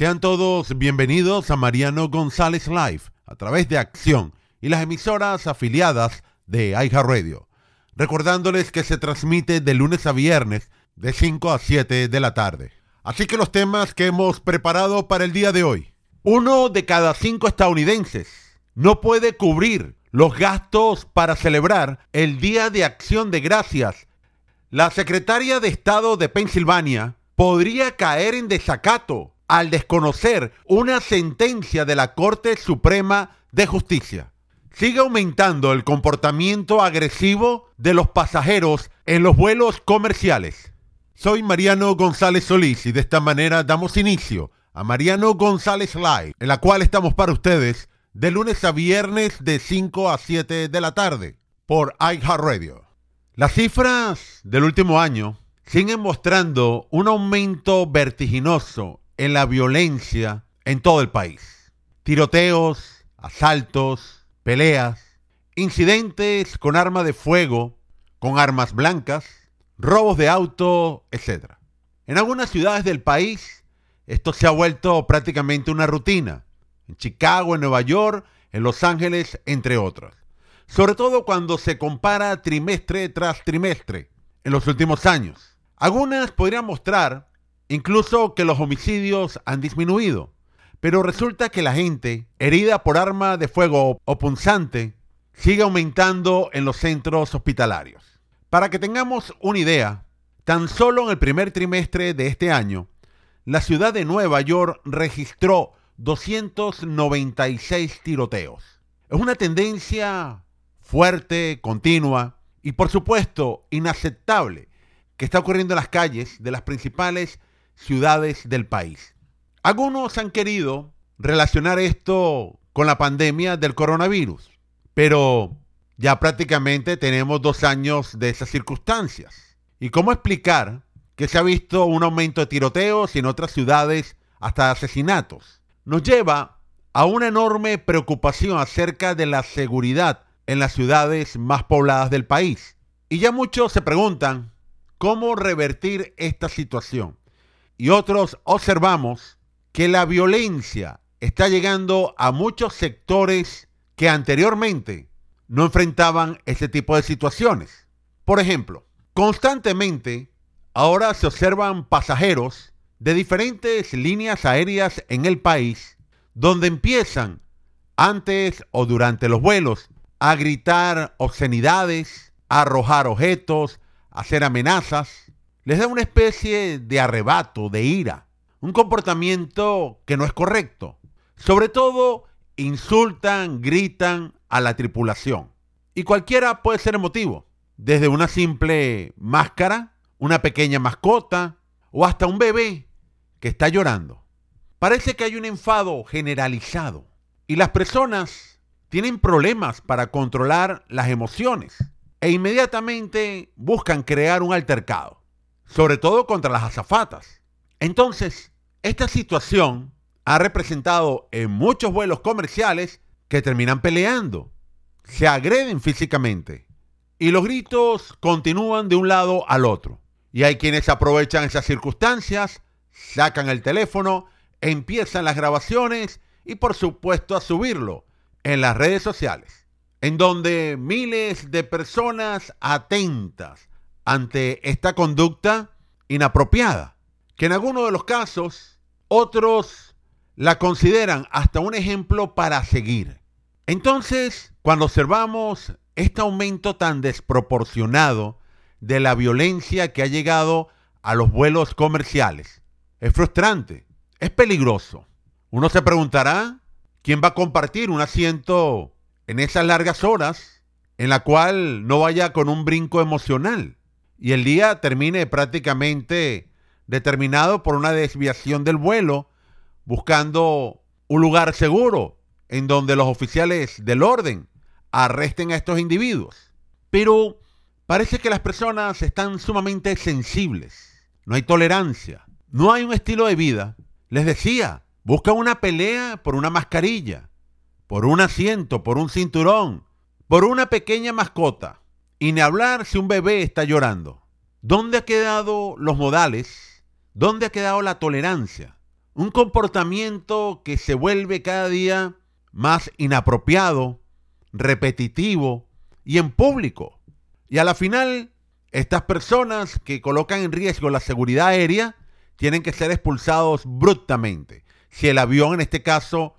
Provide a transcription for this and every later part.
Sean todos bienvenidos a Mariano González Live a través de Acción y las emisoras afiliadas de Radio. Recordándoles que se transmite de lunes a viernes de 5 a 7 de la tarde. Así que los temas que hemos preparado para el día de hoy. Uno de cada cinco estadounidenses no puede cubrir los gastos para celebrar el Día de Acción de Gracias. La secretaria de Estado de Pensilvania podría caer en desacato al desconocer una sentencia de la Corte Suprema de Justicia. Sigue aumentando el comportamiento agresivo de los pasajeros en los vuelos comerciales. Soy Mariano González Solís y de esta manera damos inicio a Mariano González Live, en la cual estamos para ustedes de lunes a viernes de 5 a 7 de la tarde por iHeartRadio. Las cifras del último año siguen mostrando un aumento vertiginoso en la violencia en todo el país. Tiroteos, asaltos, peleas, incidentes con arma de fuego, con armas blancas, robos de auto, etc. En algunas ciudades del país esto se ha vuelto prácticamente una rutina. En Chicago, en Nueva York, en Los Ángeles, entre otros. Sobre todo cuando se compara trimestre tras trimestre en los últimos años. Algunas podrían mostrar incluso que los homicidios han disminuido. Pero resulta que la gente herida por arma de fuego o punzante sigue aumentando en los centros hospitalarios. Para que tengamos una idea, tan solo en el primer trimestre de este año, la ciudad de Nueva York registró 296 tiroteos. Es una tendencia fuerte, continua y por supuesto inaceptable que está ocurriendo en las calles de las principales ciudades del país. Algunos han querido relacionar esto con la pandemia del coronavirus, pero ya prácticamente tenemos dos años de esas circunstancias. ¿Y cómo explicar que se ha visto un aumento de tiroteos y en otras ciudades hasta asesinatos? Nos lleva a una enorme preocupación acerca de la seguridad en las ciudades más pobladas del país. Y ya muchos se preguntan cómo revertir esta situación. Y otros observamos que la violencia está llegando a muchos sectores que anteriormente no enfrentaban este tipo de situaciones. Por ejemplo, constantemente ahora se observan pasajeros de diferentes líneas aéreas en el país donde empiezan antes o durante los vuelos a gritar obscenidades, a arrojar objetos, a hacer amenazas. Les da una especie de arrebato, de ira, un comportamiento que no es correcto. Sobre todo, insultan, gritan, a la tripulación. Y cualquiera puede ser el motivo, desde una simple máscara, una pequeña mascota o hasta un bebé que está llorando. Parece que hay un enfado generalizado y las personas tienen problemas para controlar las emociones e inmediatamente buscan crear un altercado, sobre todo contra las azafatas. Entonces, esta situación ha representado en muchos vuelos comerciales que terminan peleando, se agreden físicamente y los gritos continúan de un lado al otro. Y hay quienes aprovechan esas circunstancias, sacan el teléfono, empiezan las grabaciones y por supuesto a subirlo en las redes sociales, en donde miles de personas atentas ante esta conducta inapropiada, que en algunos de los casos otros la consideran hasta un ejemplo para seguir. Entonces, cuando observamos este aumento tan desproporcionado de la violencia que ha llegado a los vuelos comerciales, es frustrante, es peligroso. Uno se preguntará, ¿quién va a compartir un asiento en esas largas horas en la cual no vaya con un brinco emocional y el día termine prácticamente determinado por una desviación del vuelo, buscando un lugar seguro en donde los oficiales del orden arresten a estos individuos. Pero parece que las personas están sumamente sensibles. No hay tolerancia. No hay un estilo de vida. Les decía, busca una pelea por una mascarilla, por un asiento, por un cinturón, por una pequeña mascota. Y ni hablar si un bebé está llorando. ¿Dónde ha quedado los modales? ¿Dónde ha quedado la tolerancia? Un comportamiento que se vuelve cada día más inapropiado, repetitivo y en público. Y a la final, estas personas que colocan en riesgo la seguridad aérea tienen que ser expulsados bruscamente, si el avión en este caso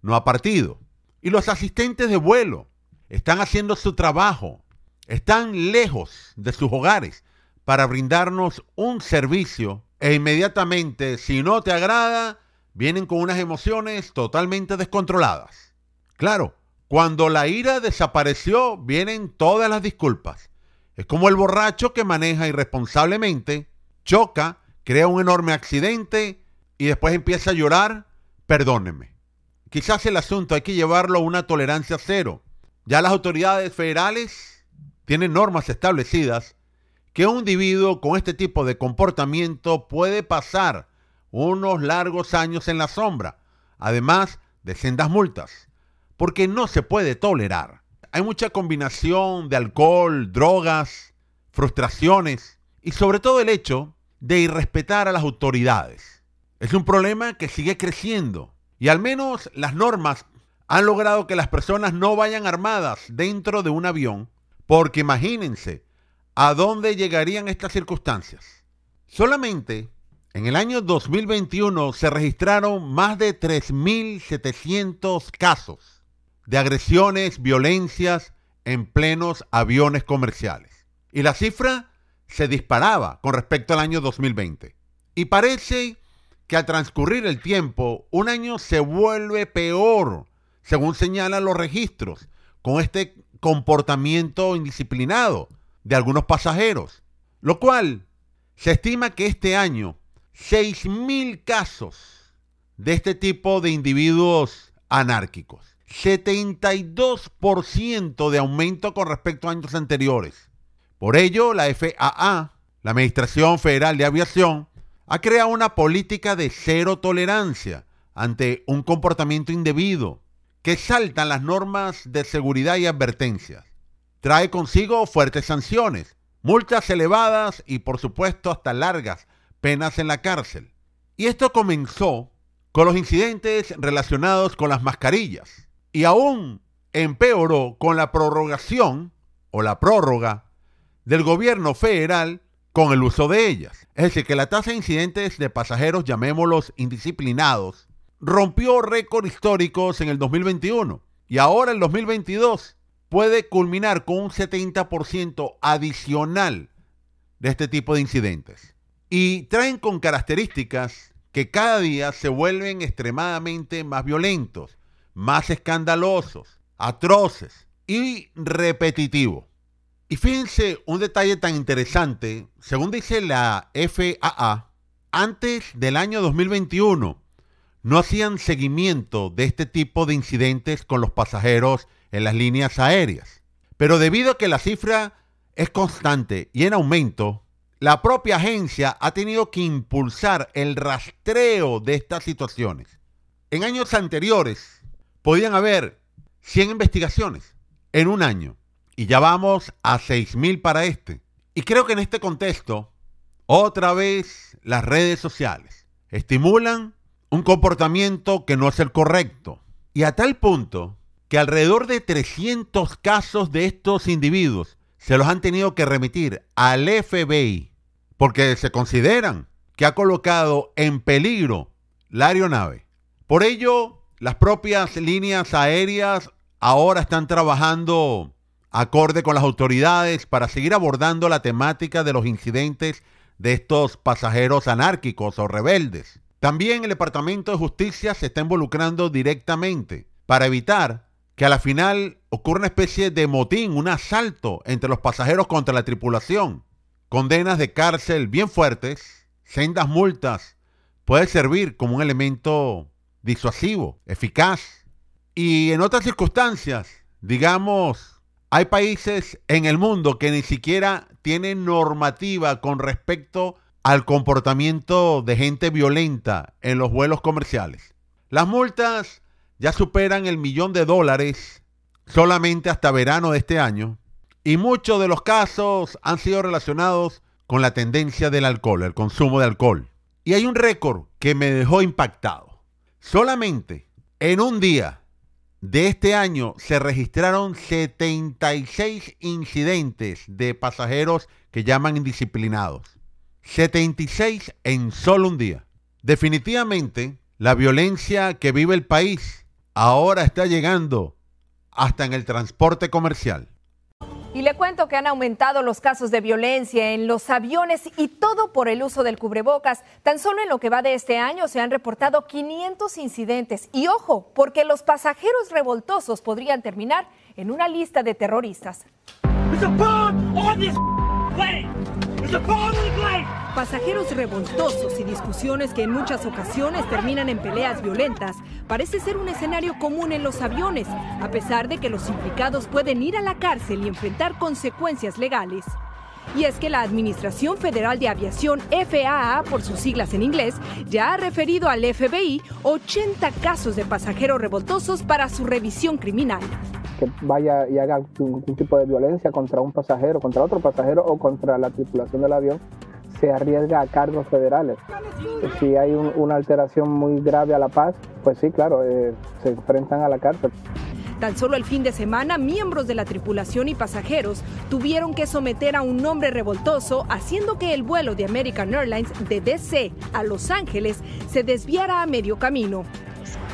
no ha partido. Y los asistentes de vuelo están haciendo su trabajo, están lejos de sus hogares para brindarnos un servicio e inmediatamente, si no te agrada, vienen con unas emociones totalmente descontroladas. Claro, cuando la ira desapareció, vienen todas las disculpas. Es como el borracho que maneja irresponsablemente, choca, crea un enorme accidente y después empieza a llorar, perdóneme. Quizás el asunto hay que llevarlo a una tolerancia cero. Ya las autoridades federales tienen normas establecidas que un individuo con este tipo de comportamiento puede pasar unos largos años en la sombra, además de sendas multas, porque no se puede tolerar. Hay mucha combinación de alcohol, drogas, frustraciones y sobre todo el hecho de irrespetar a las autoridades. Es un problema que sigue creciendo y al menos las normas han logrado que las personas no vayan armadas dentro de un avión, porque imagínense a dónde llegarían estas circunstancias. Solamente en el año 2021 se registraron más de 3.700 casos de agresiones, violencias en plenos aviones comerciales. Y la cifra se disparaba con respecto al año 2020. Y parece que al transcurrir el tiempo, un año se vuelve peor, según señalan los registros, con este comportamiento indisciplinado de algunos pasajeros, lo cual se estima que este año 6.000 casos de este tipo de individuos anárquicos, 72% de aumento con respecto a años anteriores. Por ello, la FAA, la Administración Federal de Aviación, ha creado una política de cero tolerancia ante un comportamiento indebido que saltan las normas de seguridad y advertencias. Trae consigo fuertes sanciones, multas elevadas y por supuesto hasta largas penas en la cárcel. Y esto comenzó con los incidentes relacionados con las mascarillas y aún empeoró con la prorrogación o la prórroga del gobierno federal con el uso de ellas. Es decir, que la tasa de incidentes de pasajeros, llamémoslos indisciplinados, rompió récords históricos en el 2021 y ahora el 2022 puede culminar con un 70% adicional de este tipo de incidentes. Y traen con características que cada día se vuelven extremadamente más violentos, más escandalosos, atroces y repetitivos. Y fíjense un detalle tan interesante, según dice la FAA, antes del año 2021 no hacían seguimiento de este tipo de incidentes con los pasajeros en las líneas aéreas. Pero debido a que la cifra es constante y en aumento, la propia agencia ha tenido que impulsar el rastreo de estas situaciones. En años anteriores podían haber 100 investigaciones en un año y ya vamos a 6.000 para este. Y creo que en este contexto, otra vez las redes sociales estimulan un comportamiento que no es el correcto. Y a tal punto que alrededor de 300 casos de estos individuos se los han tenido que remitir al FBI porque se consideran que ha colocado en peligro la aeronave. Por ello, las propias líneas aéreas ahora están trabajando acorde con las autoridades para seguir abordando la temática de los incidentes de estos pasajeros anárquicos o rebeldes. También el Departamento de Justicia se está involucrando directamente para evitar que a la final ocurra una especie de motín, un asalto entre los pasajeros contra la tripulación. Condenas de cárcel bien fuertes, sendas multas, puede servir como un elemento disuasivo, eficaz. Y en otras circunstancias, digamos, hay países en el mundo que ni siquiera tienen normativa con respecto al comportamiento de gente violenta en los vuelos comerciales. Las multas ya superan el millón de dólares solamente hasta verano de este año y muchos de los casos han sido relacionados con la tendencia del alcohol, el consumo de alcohol. Y hay un récord que me dejó impactado. Solamente en un día de este año se registraron 76 incidentes de pasajeros que llaman indisciplinados. 76 en solo un día. Definitivamente, la violencia que vive el país ahora está llegando hasta en el transporte comercial. Y le cuento que han aumentado los casos de violencia en los aviones y todo por el uso del cubrebocas. Tan solo en lo que va de este año se han reportado 500 incidentes. Y ojo, porque los pasajeros revoltosos podrían terminar en una lista de terroristas. Pasajeros revoltosos y discusiones que en muchas ocasiones terminan en peleas violentas parece ser un escenario común en los aviones, a pesar de que los implicados pueden ir a la cárcel y enfrentar consecuencias legales. Y es que la Administración Federal de Aviación, FAA por sus siglas en inglés, ya ha referido al FBI 80 casos de pasajeros revoltosos para su revisión criminal que vaya y haga algún tipo de violencia contra un pasajero, contra otro pasajero o contra la tripulación del avión, se arriesga a cargos federales. Si hay una alteración muy grave a la paz, pues sí, claro, eh, se enfrentan a la cárcel. Tan solo el fin de semana, miembros de la tripulación y pasajeros tuvieron que someter a un hombre revoltoso, haciendo que el vuelo de American Airlines de DC a Los Ángeles se desviara a medio camino.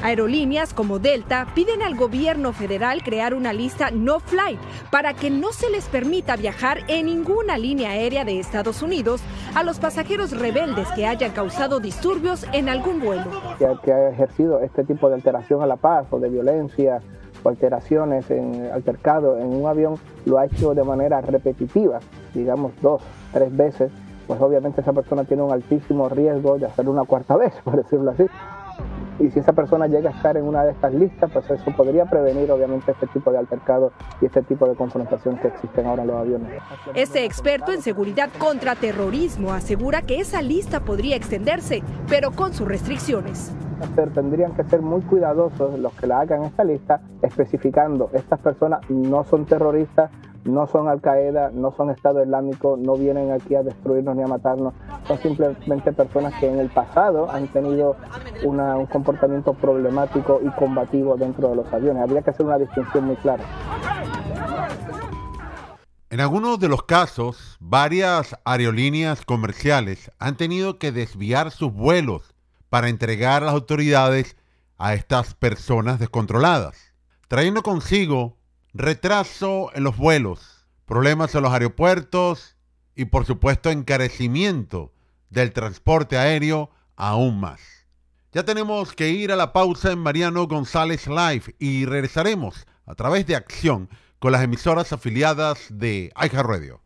Aerolíneas como Delta piden al gobierno federal crear una lista no fly para que no se les permita viajar en ninguna línea aérea de Estados Unidos a los pasajeros rebeldes que hayan causado disturbios en algún vuelo. Que, ha ejercido este tipo de alteración a la paz o de violencia o alteraciones en altercado en un avión lo ha hecho de manera repetitiva, digamos dos, tres veces, pues obviamente esa persona tiene un altísimo riesgo de hacerlo una cuarta vez, por decirlo así. Y si esa persona llega a estar en una de estas listas, pues eso podría prevenir obviamente este tipo de altercado y este tipo de confrontación que existen ahora en los aviones. Este experto en seguridad contra terrorismo asegura que esa lista podría extenderse, pero con sus restricciones. Tendrían que ser muy cuidadosos los que la hagan esta lista, especificando estas personas no son terroristas, no son Al Qaeda, no son Estado Islámico, no vienen aquí a destruirnos ni a matarnos, son simplemente personas que en el pasado han tenido un comportamiento problemático y combativo dentro de los aviones. Habría que hacer una distinción muy clara. En algunos de los casos, varias aerolíneas comerciales han tenido que desviar sus vuelos para entregar a las autoridades a estas personas descontroladas, trayendo consigo retraso en los vuelos, problemas en los aeropuertos y por supuesto encarecimiento del transporte aéreo aún más. Ya tenemos que ir a la pausa en Mariano González Live y regresaremos a través de Acción con las emisoras afiliadas de iHeartRadio.